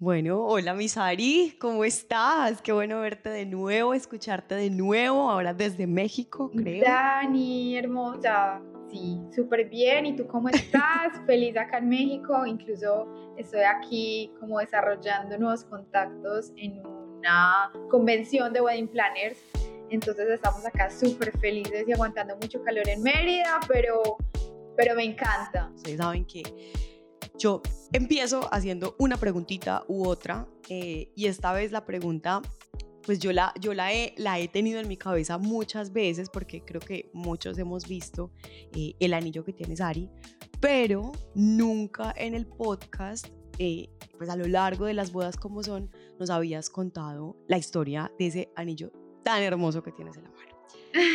Bueno, hola Misari, ¿cómo estás? Qué bueno verte de nuevo, escucharte de nuevo, ahora desde México, creo. Dani, hermosa, sí, súper bien. ¿Y tú cómo estás? Feliz acá en México. Incluso estoy aquí como desarrollando nuevos contactos en una convención de wedding planners. Entonces estamos acá súper felices y aguantando mucho calor en Mérida, pero, pero me encanta. Ustedes saben que yo empiezo haciendo una preguntita u otra eh, y esta vez la pregunta, pues yo, la, yo la, he, la he tenido en mi cabeza muchas veces porque creo que muchos hemos visto eh, el anillo que tiene Sari, pero nunca en el podcast, eh, pues a lo largo de las bodas como son, nos habías contado la historia de ese anillo tan hermoso que tienes en la mano.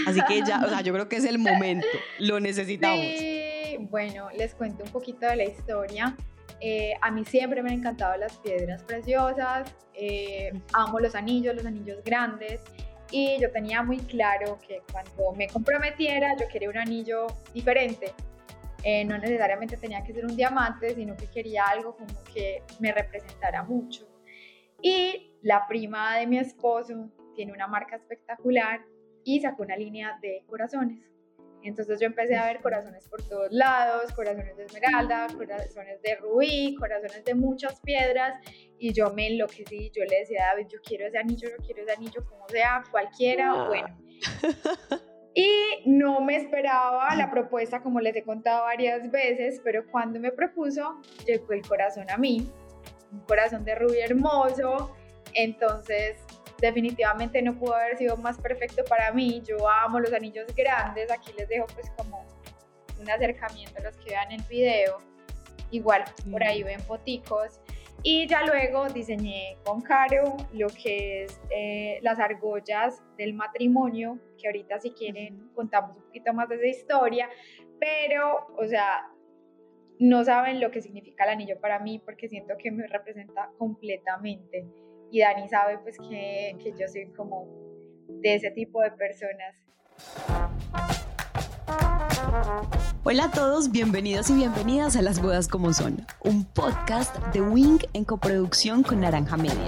Así que ya, o sea, yo creo que es el momento, lo necesitamos. Sí bueno, les cuento un poquito de la historia. Eh, a mí siempre me han encantado las piedras preciosas, eh, amo los anillos, los anillos grandes y yo tenía muy claro que cuando me comprometiera yo quería un anillo diferente. Eh, no necesariamente tenía que ser un diamante, sino que quería algo como que me representara mucho. Y la prima de mi esposo tiene una marca espectacular y sacó una línea de corazones. Entonces yo empecé a ver corazones por todos lados, corazones de esmeralda, corazones de rubí, corazones de muchas piedras y yo me enloquecí, yo le decía a David, yo quiero ese anillo, yo quiero ese anillo, como sea, cualquiera, ah. bueno. Y no me esperaba la propuesta, como les he contado varias veces, pero cuando me propuso, llegó el corazón a mí, un corazón de rubí hermoso, entonces definitivamente no pudo haber sido más perfecto para mí. Yo amo los anillos grandes. Aquí les dejo pues como un acercamiento a los que vean el video. Igual por ahí ven foticos. Y ya luego diseñé con Caro lo que es eh, las argollas del matrimonio, que ahorita si quieren contamos un poquito más de esa historia, pero, o sea, no saben lo que significa el anillo para mí porque siento que me representa completamente y Dani sabe pues que, que yo soy como de ese tipo de personas. Hola a todos, bienvenidos y bienvenidas a Las Bodas como Son, un podcast de Wing en coproducción con Naranja Media,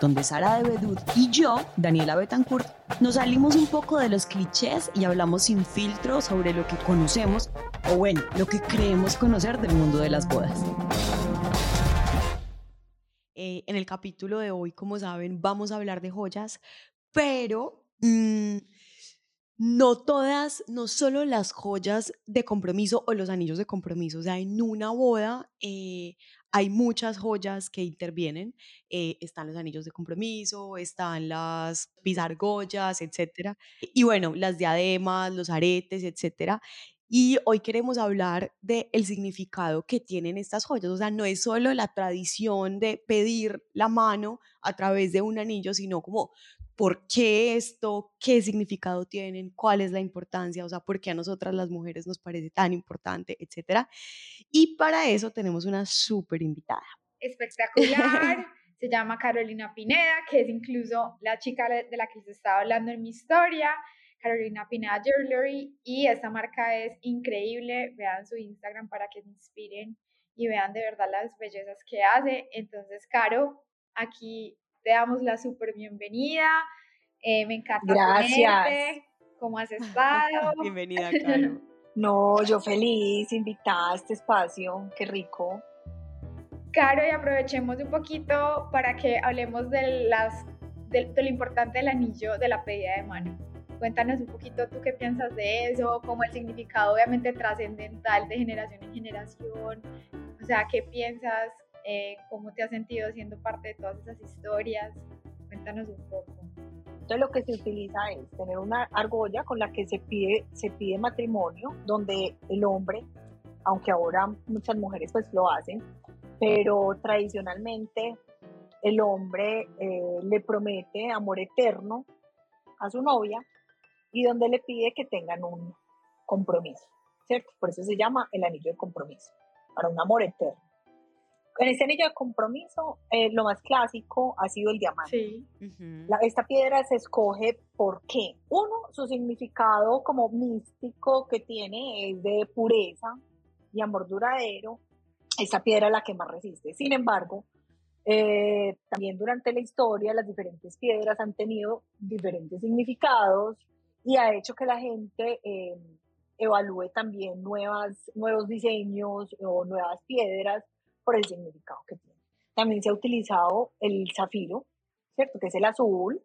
donde Sara de Bedut y yo, Daniela Betancourt, nos salimos un poco de los clichés y hablamos sin filtro sobre lo que conocemos, o bueno, lo que creemos conocer del mundo de las bodas. En el capítulo de hoy, como saben, vamos a hablar de joyas, pero mm, no todas, no solo las joyas de compromiso o los anillos de compromiso, o sea, en una boda eh, hay muchas joyas que intervienen. Eh, están los anillos de compromiso, están las pisargollas, etcétera. Y bueno, las diademas, los aretes, etcétera. Y hoy queremos hablar del el significado que tienen estas joyas. O sea, no es solo la tradición de pedir la mano a través de un anillo, sino como por qué esto, qué significado tienen, cuál es la importancia, o sea, por qué a nosotras las mujeres nos parece tan importante, etcétera. Y para eso tenemos una súper invitada. Espectacular. se llama Carolina Pineda, que es incluso la chica de la que se estaba hablando en mi historia. Carolina Pineda Jewelry y esta marca es increíble. Vean su Instagram para que se inspiren y vean de verdad las bellezas que hace. Entonces, Caro, aquí te damos la súper bienvenida. Eh, me encanta Gracias. ¿Cómo has estado? Bienvenida, Caro. No, yo feliz, invitada a este espacio, qué rico. Caro, y aprovechemos un poquito para que hablemos de, las, de lo importante del anillo de la pedida de mano. Cuéntanos un poquito tú qué piensas de eso, como el significado obviamente trascendental de generación en generación, o sea, qué piensas, eh, cómo te has sentido siendo parte de todas esas historias. Cuéntanos un poco. Entonces lo que se utiliza es tener una argolla con la que se pide, se pide matrimonio, donde el hombre, aunque ahora muchas mujeres pues lo hacen, pero tradicionalmente el hombre eh, le promete amor eterno a su novia y donde le pide que tengan un compromiso, ¿cierto? Por eso se llama el anillo de compromiso, para un amor eterno. En este anillo de compromiso, eh, lo más clásico ha sido el diamante. Sí. esta piedra se escoge porque, uno, su significado como místico que tiene es de pureza y amor duradero. esa piedra es la que más resiste. Sin embargo, eh, también durante la historia las diferentes piedras han tenido diferentes significados y ha hecho que la gente eh, evalúe también nuevas, nuevos diseños o nuevas piedras por el significado que tiene. También se ha utilizado el zafiro, ¿cierto? Que es el azul,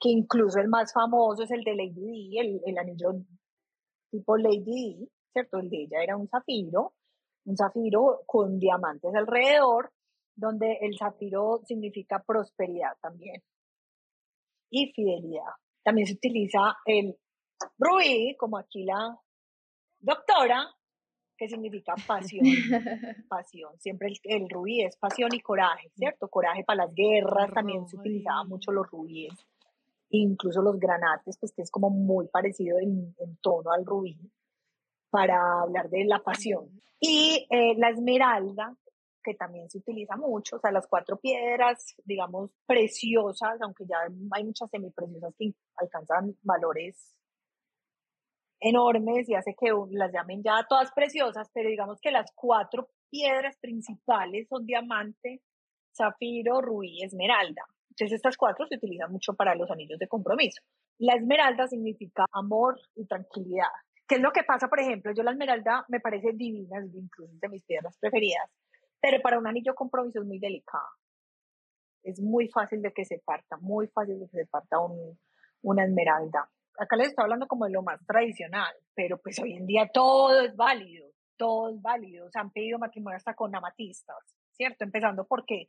que incluso el más famoso es el de Lady D, el, el anillo tipo Lady D, ¿cierto? El de ella era un zafiro, un zafiro con diamantes alrededor, donde el zafiro significa prosperidad también y fidelidad. También se utiliza el rubí, como aquí la doctora, que significa pasión, pasión. Siempre el, rubí es pasión y coraje, ¿cierto? Coraje para las guerras, también se utilizaba mucho los rubíes, incluso los granates, pues que es como muy parecido en, tono al rubí, para hablar de la pasión. Y eh, la esmeralda, que también se utiliza mucho, o sea, las cuatro piedras, digamos, preciosas, aunque ya hay muchas semipreciosas que alcanzan valores enormes y hace que las llamen ya todas preciosas, pero digamos que las cuatro piedras principales son diamante, zafiro, rubí, esmeralda. Entonces estas cuatro se utilizan mucho para los anillos de compromiso. La esmeralda significa amor y tranquilidad. ¿Qué es lo que pasa, por ejemplo? Yo la esmeralda me parece divina, es incluso de mis piedras preferidas, pero para un anillo compromiso es muy delicada. Es muy fácil de que se parta, muy fácil de que se parta un, una esmeralda acá les estoy hablando como de lo más tradicional, pero pues hoy en día todo es válido, todo es válido. Se han pedido matrimonio hasta con amatistas, ¿cierto? Empezando porque,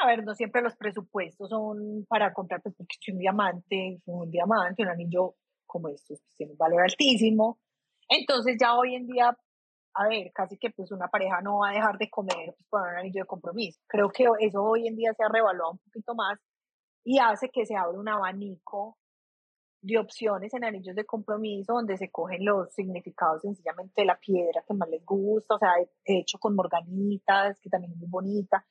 a ver, no siempre los presupuestos son para comprar, pues porque un diamante, un diamante, un anillo como estos, pues, tiene un valor altísimo. Entonces ya hoy en día, a ver, casi que pues una pareja no va a dejar de comer pues, por un anillo de compromiso. Creo que eso hoy en día se ha revaluado un poquito más y hace que se abra un abanico de opciones en anillos de compromiso donde se cogen los significados sencillamente de la piedra que más les gusta, o sea, hecho con morganitas, que también es muy bonita.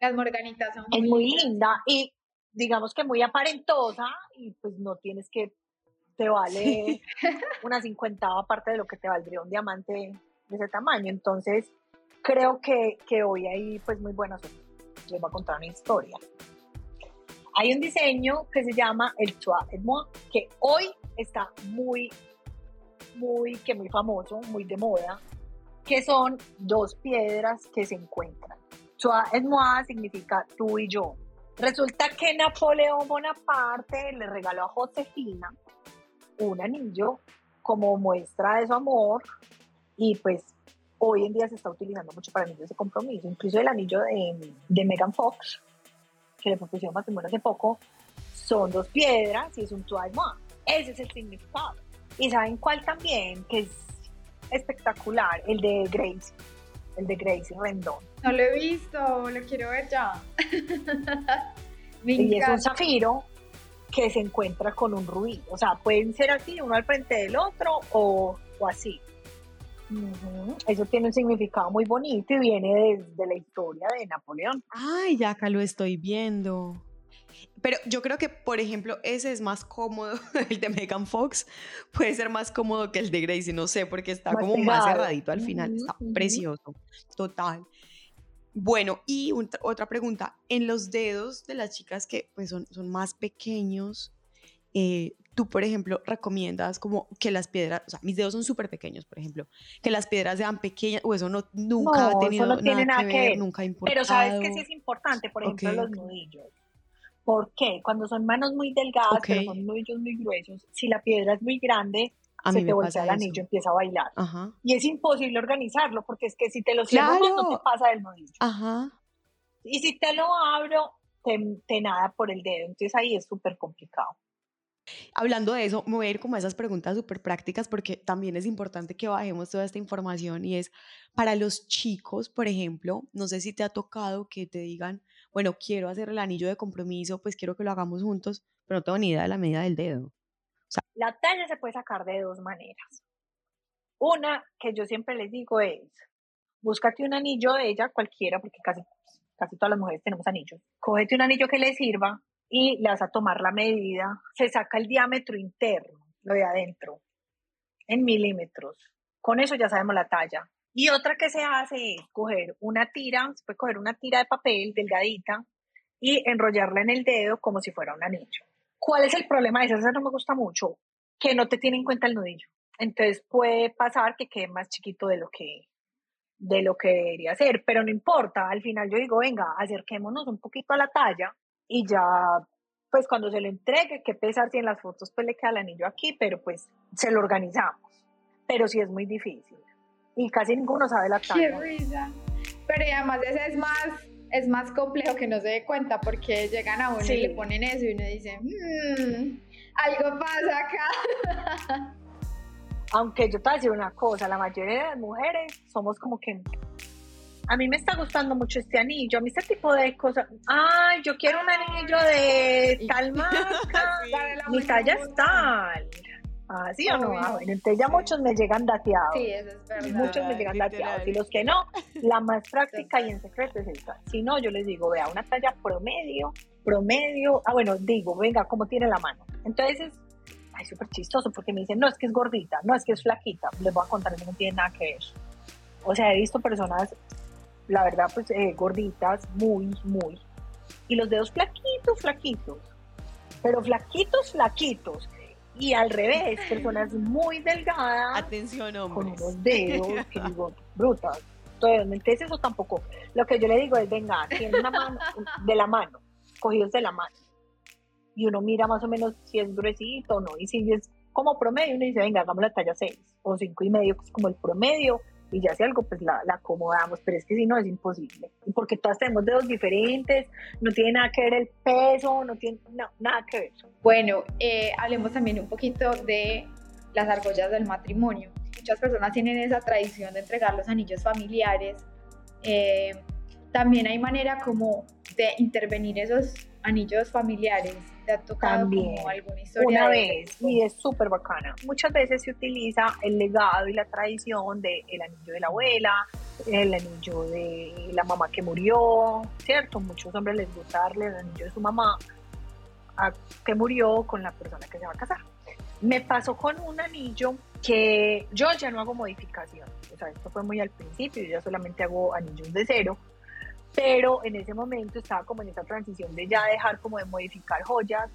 Las morganitas son muy Es muy linda y digamos que muy aparentosa y pues no tienes que, te vale una cincuentava parte de lo que te valdría un diamante ese tamaño. Entonces, creo que, que hoy hay pues muy buenas Les voy a contar una historia. Hay un diseño que se llama el et Moi, que hoy está muy, muy, que muy famoso, muy de moda, que son dos piedras que se encuentran. Et Moi significa tú y yo. Resulta que Napoleón Bonaparte le regaló a Josefina un anillo como muestra de su amor y pues hoy en día se está utilizando mucho para anillos de compromiso. Incluso el anillo de, de Megan Fox que le propusieron matrimonio hace poco, son dos piedras y es un trois Ese es el significado. ¿Y saben cuál también? Que es espectacular, el de Grace, el de Grace Rendón. No lo he visto, lo quiero ver ya. y es un zafiro que se encuentra con un rubí. O sea, pueden ser así, uno al frente del otro o, o así. Eso tiene un significado muy bonito y viene desde la historia de Napoleón. Ay, ya acá lo estoy viendo. Pero yo creo que, por ejemplo, ese es más cómodo, el de Megan Fox puede ser más cómodo que el de Gracie, no sé, porque está como más cerradito al final, está precioso, total. Bueno, y otra pregunta, en los dedos de las chicas que pues, son, son más pequeños, eh, tú, por ejemplo, recomiendas como que las piedras, o sea, mis dedos son súper pequeños, por ejemplo, que las piedras sean pequeñas, o eso no, nunca ha tenido no tiene nada, que ver, nunca ha importado. Pero sabes que sí es importante, por ejemplo, los nudillos. ¿Por qué? Cuando son manos muy delgadas, pero son nudillos muy gruesos, si la piedra es muy grande, se te voltea el anillo, empieza a bailar. Y es imposible organizarlo, porque es que si te lo cierro, no te pasa del nudillo. Ajá. Y si te lo abro, te, te nada por el dedo. Entonces ahí es súper complicado. Hablando de eso, me voy a ir como a esas preguntas súper prácticas porque también es importante que bajemos toda esta información y es para los chicos, por ejemplo, no sé si te ha tocado que te digan, bueno, quiero hacer el anillo de compromiso, pues quiero que lo hagamos juntos, pero no tengo ni idea de la medida del dedo. la talla se puede sacar de dos maneras. Una que yo siempre les digo es, búscate un anillo de ella, cualquiera, porque casi, casi todas las mujeres tenemos anillos. Cógete un anillo que le sirva, y le vas a tomar la medida. Se saca el diámetro interno, lo de adentro, en milímetros. Con eso ya sabemos la talla. Y otra que se hace es coger una tira, se puede coger una tira de papel delgadita y enrollarla en el dedo como si fuera un anillo. ¿Cuál es el problema de esa? Esa no me gusta mucho, que no te tiene en cuenta el nudillo. Entonces puede pasar que quede más chiquito de lo que de lo que debería ser, pero no importa, al final yo digo, venga, acerquémonos un poquito a la talla y ya, pues cuando se lo entregue, que pesar si en las fotos pues le queda el anillo aquí, pero pues se lo organizamos, pero sí es muy difícil y casi ninguno sabe la talla. Qué risa. Pero además ese es más, es más complejo que no se dé cuenta porque llegan a uno y le ponen eso y uno dice, mmm, algo pasa acá. Aunque yo te voy a decir una cosa, la mayoría de las mujeres somos como que a mí me está gustando mucho este anillo, a mí este tipo de cosas, ay, yo quiero un anillo de tal marca, mi talla es tal. Ah, sí o no, ah, bueno, entonces ya muchos me llegan dateados. Sí, eso es verdad. Muchos me llegan dateados. Y los que no, la más práctica y en secreto es esta. Si no, yo les digo, vea, una talla promedio, promedio. Ah, bueno, digo, venga, ¿cómo tiene la mano? Entonces, ay, súper chistoso, porque me dicen, no, es que es gordita, no, es que es flaquita. Les voy a contar, eso no tiene nada que ver. O sea, he visto personas, la verdad, pues eh, gorditas, muy, muy. Y los dedos flaquitos, flaquitos. Pero flaquitos, flaquitos y al revés, personas muy delgadas. Atención, Con unos dedos que digo, brutas. Entonces, eso tampoco. Lo que yo le digo es, venga, tiene una mano, de la mano, cogidos de la mano. Y uno mira más o menos si es gruesito o no. Y si es como promedio, uno dice, venga, hagamos la talla 6 o 5 y medio, que es como el promedio y ya si algo, pues la, acomodamos, pero es que si no es imposible. Porque todas tenemos dedos diferentes, no tiene nada que ver el peso, no tiene nada que ver. Bueno, eh, hablemos también un poquito de las argollas del matrimonio. Muchas personas tienen esa tradición de entregar los anillos familiares. Eh, también hay manera como de intervenir esos anillos familiares ¿Te ha tocado También, como alguna historia? Una vez, y es súper bacana. Muchas veces se utiliza el legado y la tradición del el anillo de la abuela, el anillo de la mamá que murió, ¿cierto? Muchos hombres les gusta darle el anillo de su mamá a, que murió con la persona que se va a casar. Me pasó con un anillo que yo ya no hago modificación. O sea, esto fue muy al principio, yo ya solamente hago anillos de cero pero en ese momento estaba como en esa transición de ya dejar como de modificar joyas,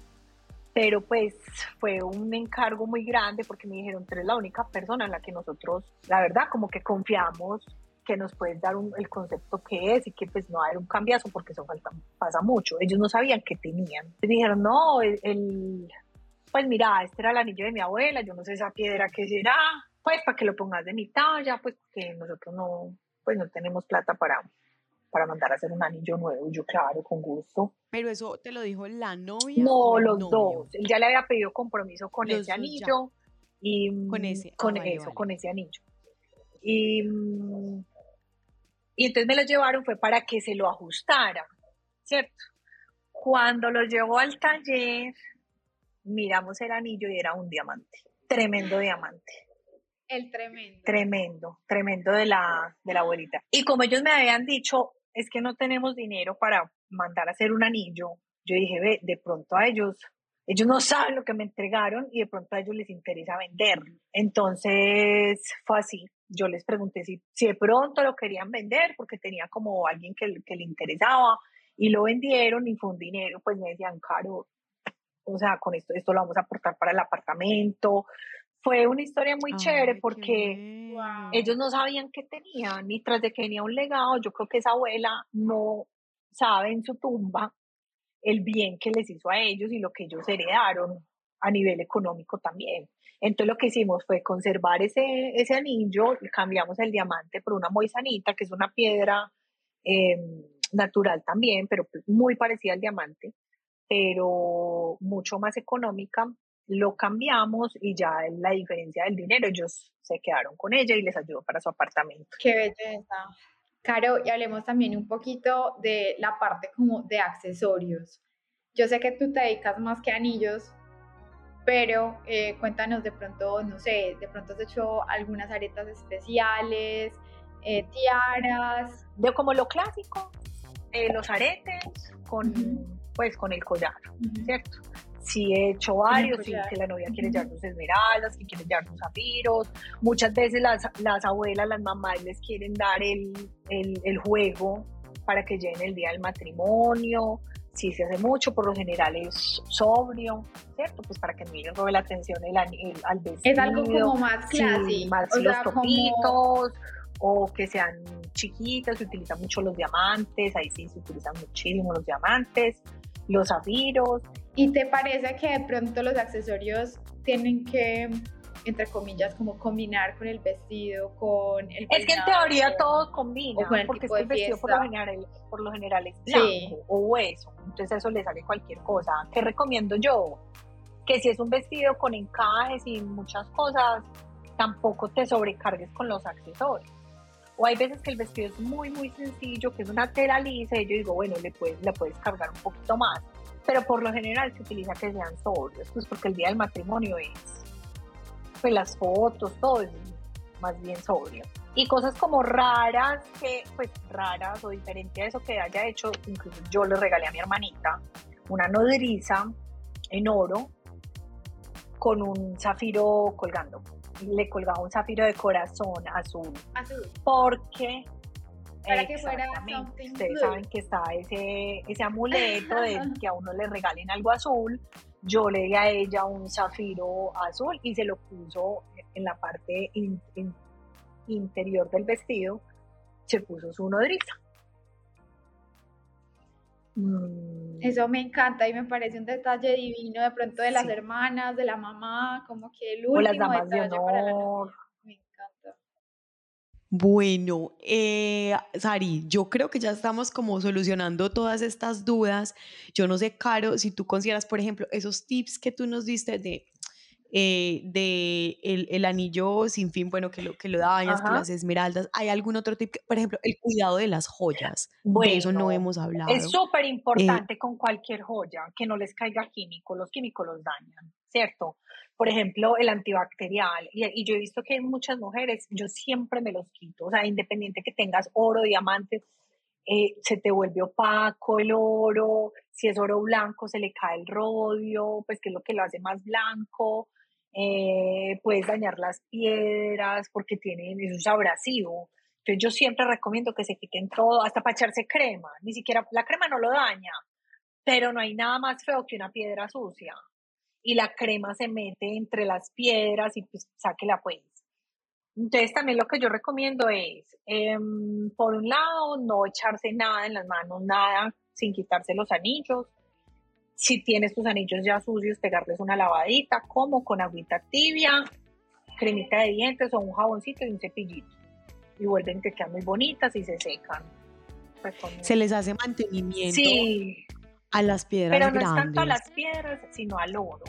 pero pues fue un encargo muy grande porque me dijeron, tú eres la única persona en la que nosotros, la verdad, como que confiamos que nos puedes dar el concepto que es y que pues no va a haber un cambiazo porque eso falta, pasa mucho. Ellos no sabían qué tenían. Me dijeron, no, el, pues mira, este era el anillo de mi abuela, yo no sé esa piedra qué será, pues para que lo pongas de mi talla, pues que nosotros no, pues no tenemos plata para para mandar a hacer un anillo nuevo. yo, claro, con gusto. Pero eso te lo dijo la novia. No, los dos. Él ya le había pedido compromiso con ese anillo. Y, con ese. Con ah, eso, con ese anillo. Y, y entonces me lo llevaron fue para que se lo ajustara, ¿cierto? Cuando lo llevó al taller, miramos el anillo y era un diamante, tremendo diamante. El tremendo. Tremendo, tremendo de la, de la abuelita. Y como ellos me habían dicho, es que no tenemos dinero para mandar a hacer un anillo. Yo dije, ve, de pronto a ellos, ellos no saben lo que me entregaron y de pronto a ellos les interesa venderlo. Entonces fue así. Yo les pregunté si, si de pronto lo querían vender porque tenía como alguien que, que le interesaba y lo vendieron y fue un dinero, pues me decían, caro, o sea, con esto, esto lo vamos a aportar para el apartamento. Fue una historia muy chévere porque ellos no sabían qué tenían y tras de que venía un legado, yo creo que esa abuela no sabe en su tumba el bien que les hizo a ellos y lo que ellos heredaron a nivel económico también. Entonces lo que hicimos fue conservar ese, ese anillo, cambiamos el diamante por una moisanita, que es una piedra em, natural también, pero muy parecida al diamante, pero mucho más económica lo cambiamos y ya la diferencia del dinero, ellos se quedaron con ella y les ayudó para su apartamento. Qué belleza. Caro, y hablemos también un poquito de la parte como de accesorios. Yo sé que tú te dedicas más que anillos, pero eh, cuéntanos de pronto, no sé, de pronto has hecho algunas aretas especiales, eh, tiaras. De como lo clásico, eh, los aretes con, pues, con el collar, ¿cierto? Sí he hecho varios, sí, que la novia quiere llevar sus esmeraldas, que quiere llevar sus zafiros. Muchas veces las, las abuelas, las mamás les quieren dar el, el, el juego para que lleguen el día del matrimonio. Si se hace mucho, por lo general es sobrio, ¿cierto? Pues para que no le robe la atención el, al vestido. Es algo como más clásico. más los topitos, o que sean chiquitas, se utilizan mucho los diamantes, ahí sí se utilizan muchísimo los diamantes, los zafiros. ¿Y te parece que de pronto los accesorios tienen que entre comillas, como combinar con el vestido, con el Es que en teoría todo combina, porque es que el vestido por lo, general, por lo general es blanco o hueso, entonces eso le sale cualquier cosa. ¿Qué recomiendo yo? Que si es un vestido con encajes y muchas cosas, tampoco te sobrecargues con los accesorios. O hay veces que el vestido es muy, muy sencillo, que es una tela lisa, y yo digo, bueno, le puedes, le puedes cargar un poquito más. Pero por lo general se utiliza que sean sobrios, pues porque el día del matrimonio es pues las fotos, todo es más bien sobrio. Y cosas como raras, que pues raras o diferente a eso que haya hecho, incluso yo le regalé a mi hermanita una nodriza en oro con un zafiro colgando. Le colgaba un zafiro de corazón azul. Azul. Porque para que fuera Ustedes saben que está ese, ese amuleto de que a uno le regalen algo azul yo le di a ella un zafiro azul y se lo puso en la parte interior del vestido, se puso su nodriza. Mm. Eso me encanta y me parece un detalle divino de pronto de las hermanas, de la mamá, como que el último o las damas de honor. Bueno, eh, Sari, yo creo que ya estamos como solucionando todas estas dudas. Yo no sé, Caro, si tú consideras, por ejemplo, esos tips que tú nos diste de, eh, de el, anillo sin fin, bueno, que lo, que lo dañas, que las esmeraldas. ¿Hay algún otro tip? por ejemplo, el cuidado de las joyas. de eso no hemos hablado. Es súper importante con cualquier joya que no les caiga químico. Los químicos los dañan, ¿cierto? por ejemplo, el antibacterial. Y, yo he visto que hay muchas mujeres, yo siempre me los quito, o sea, independiente que tengas oro, diamantes, eh, se te vuelve opaco el oro, si es oro blanco se le cae el rodio, pues que es lo que lo hace más blanco, eh, puedes dañar las piedras porque tienen, es un abrasivo. Entonces yo siempre recomiendo que se quiten todo, hasta para echarse crema, ni siquiera la crema no lo daña, pero no hay nada más feo que una piedra sucia y la crema se mete entre las piedras y pues sáquela pues. Entonces también lo que yo recomiendo es, em, por un lado, no echarse nada en las manos, nada sin quitarse los anillos. Si tienes tus anillos ya sucios, pegarles una lavadita, como con agüita tibia, cremita de dientes o un jaboncito y un cepillito. Y vuelven que quedan muy bonitas y se secan. Pues se les hace mantenimiento. Sí, a las piedras Pero no es tanto a las piedras, sino al oro,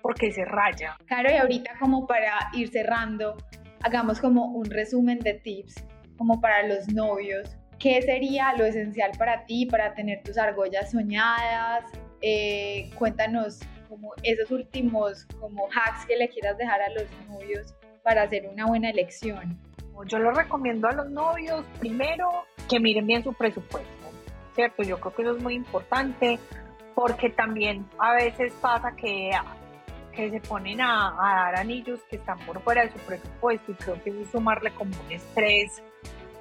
porque se raya. Claro, y ahorita como para ir cerrando, hagamos como un resumen de tips, como para los novios. ¿Qué sería lo esencial para ti para tener tus argollas soñadas? Eh, cuéntanos como esos últimos como hacks que le quieras dejar a los novios para hacer una buena elección. Yo lo recomiendo a los novios, primero, que miren bien su presupuesto ¿cierto? Yo creo que eso es muy importante porque también a veces pasa que, que se ponen a, dar anillos que están por fuera de su presupuesto y creo que es sumarle como un estrés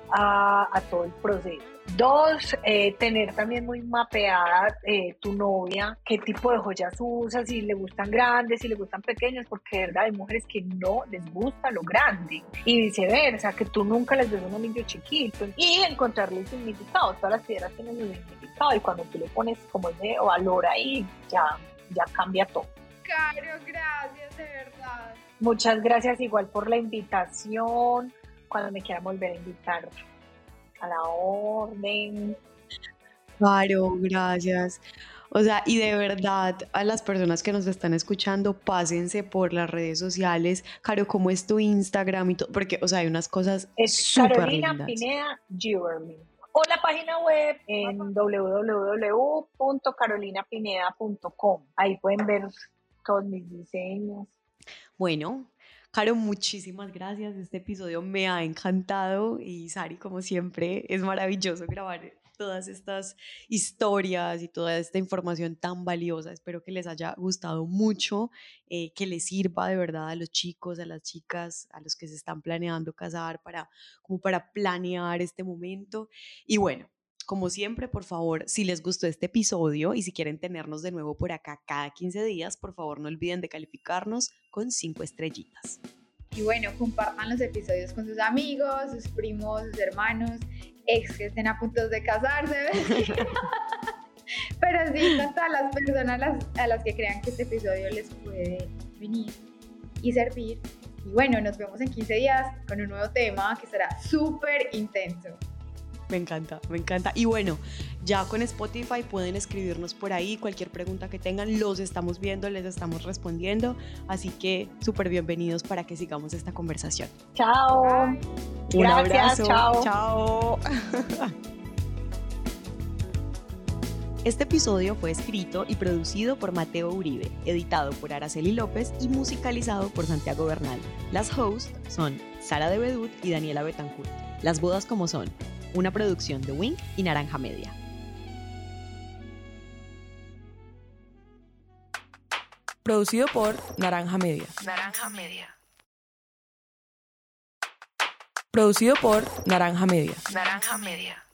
a todo el proceso. Dos, eh, tener también muy mapeada eh, tu novia, qué tipo de joyas usa, si le gustan grandes, si le gustan pequeñas, porque de verdad hay mujeres que no les gusta lo grande y viceversa, que tú nunca les des un anillo chiquito y encontrarle el significado. Todas las piedras tienen un significado y cuando tú le pones como ese valor ahí, ya, ya cambia todo. Caro, gracias, de verdad. Muchas gracias igual por la invitación. Cuando me quieran volver a invitar a la orden. Claro, gracias. O sea, y de verdad, a las personas que nos están escuchando, pásense por las redes sociales. Caro, ¿cómo es tu Instagram y todo? Porque, o sea, hay unas cosas es Carolina Pineda Jewelry. O la página web en www.carolinapineda.com. Ahí pueden ver todos mis diseños. Bueno, Caro, muchísimas gracias. Este episodio me ha encantado y Sari, como siempre, es maravilloso grabar todas estas historias y toda esta información tan valiosa. Espero que les haya gustado mucho, eh, que les sirva de verdad a los chicos, a las chicas, a los que se están planeando casar, para, como para planear este momento. Y bueno, como siempre, por favor, si les gustó este episodio y si quieren tenernos de nuevo por acá cada 15 días, por favor no olviden de calificarnos con 5 estrellitas. Y bueno, compartan los episodios con sus amigos, sus primos, sus hermanos, ex que estén a punto de casarse. Pero sí, con todas las personas a las, que crean que este episodio les puede venir y servir. Y bueno, nos vemos en 15 días con un nuevo tema que será súper intenso. Me encanta, me encanta. Y bueno, ya con Spotify pueden escribirnos por ahí cualquier pregunta que tengan, los estamos viendo, les estamos respondiendo. Así que súper bienvenidos para que sigamos esta conversación. Chao. Un abrazo. Chao. Chao. Este episodio fue escrito y producido por Mateo Uribe, editado por Araceli López y musicalizado por Santiago Bernal. Las hosts son Sara de Bedut y Daniela Betancourt. Las bodas como son, una producción de Wing y Naranja Media. Producido por Naranja Media. Naranja Media. Producido por Naranja Media. Naranja Media.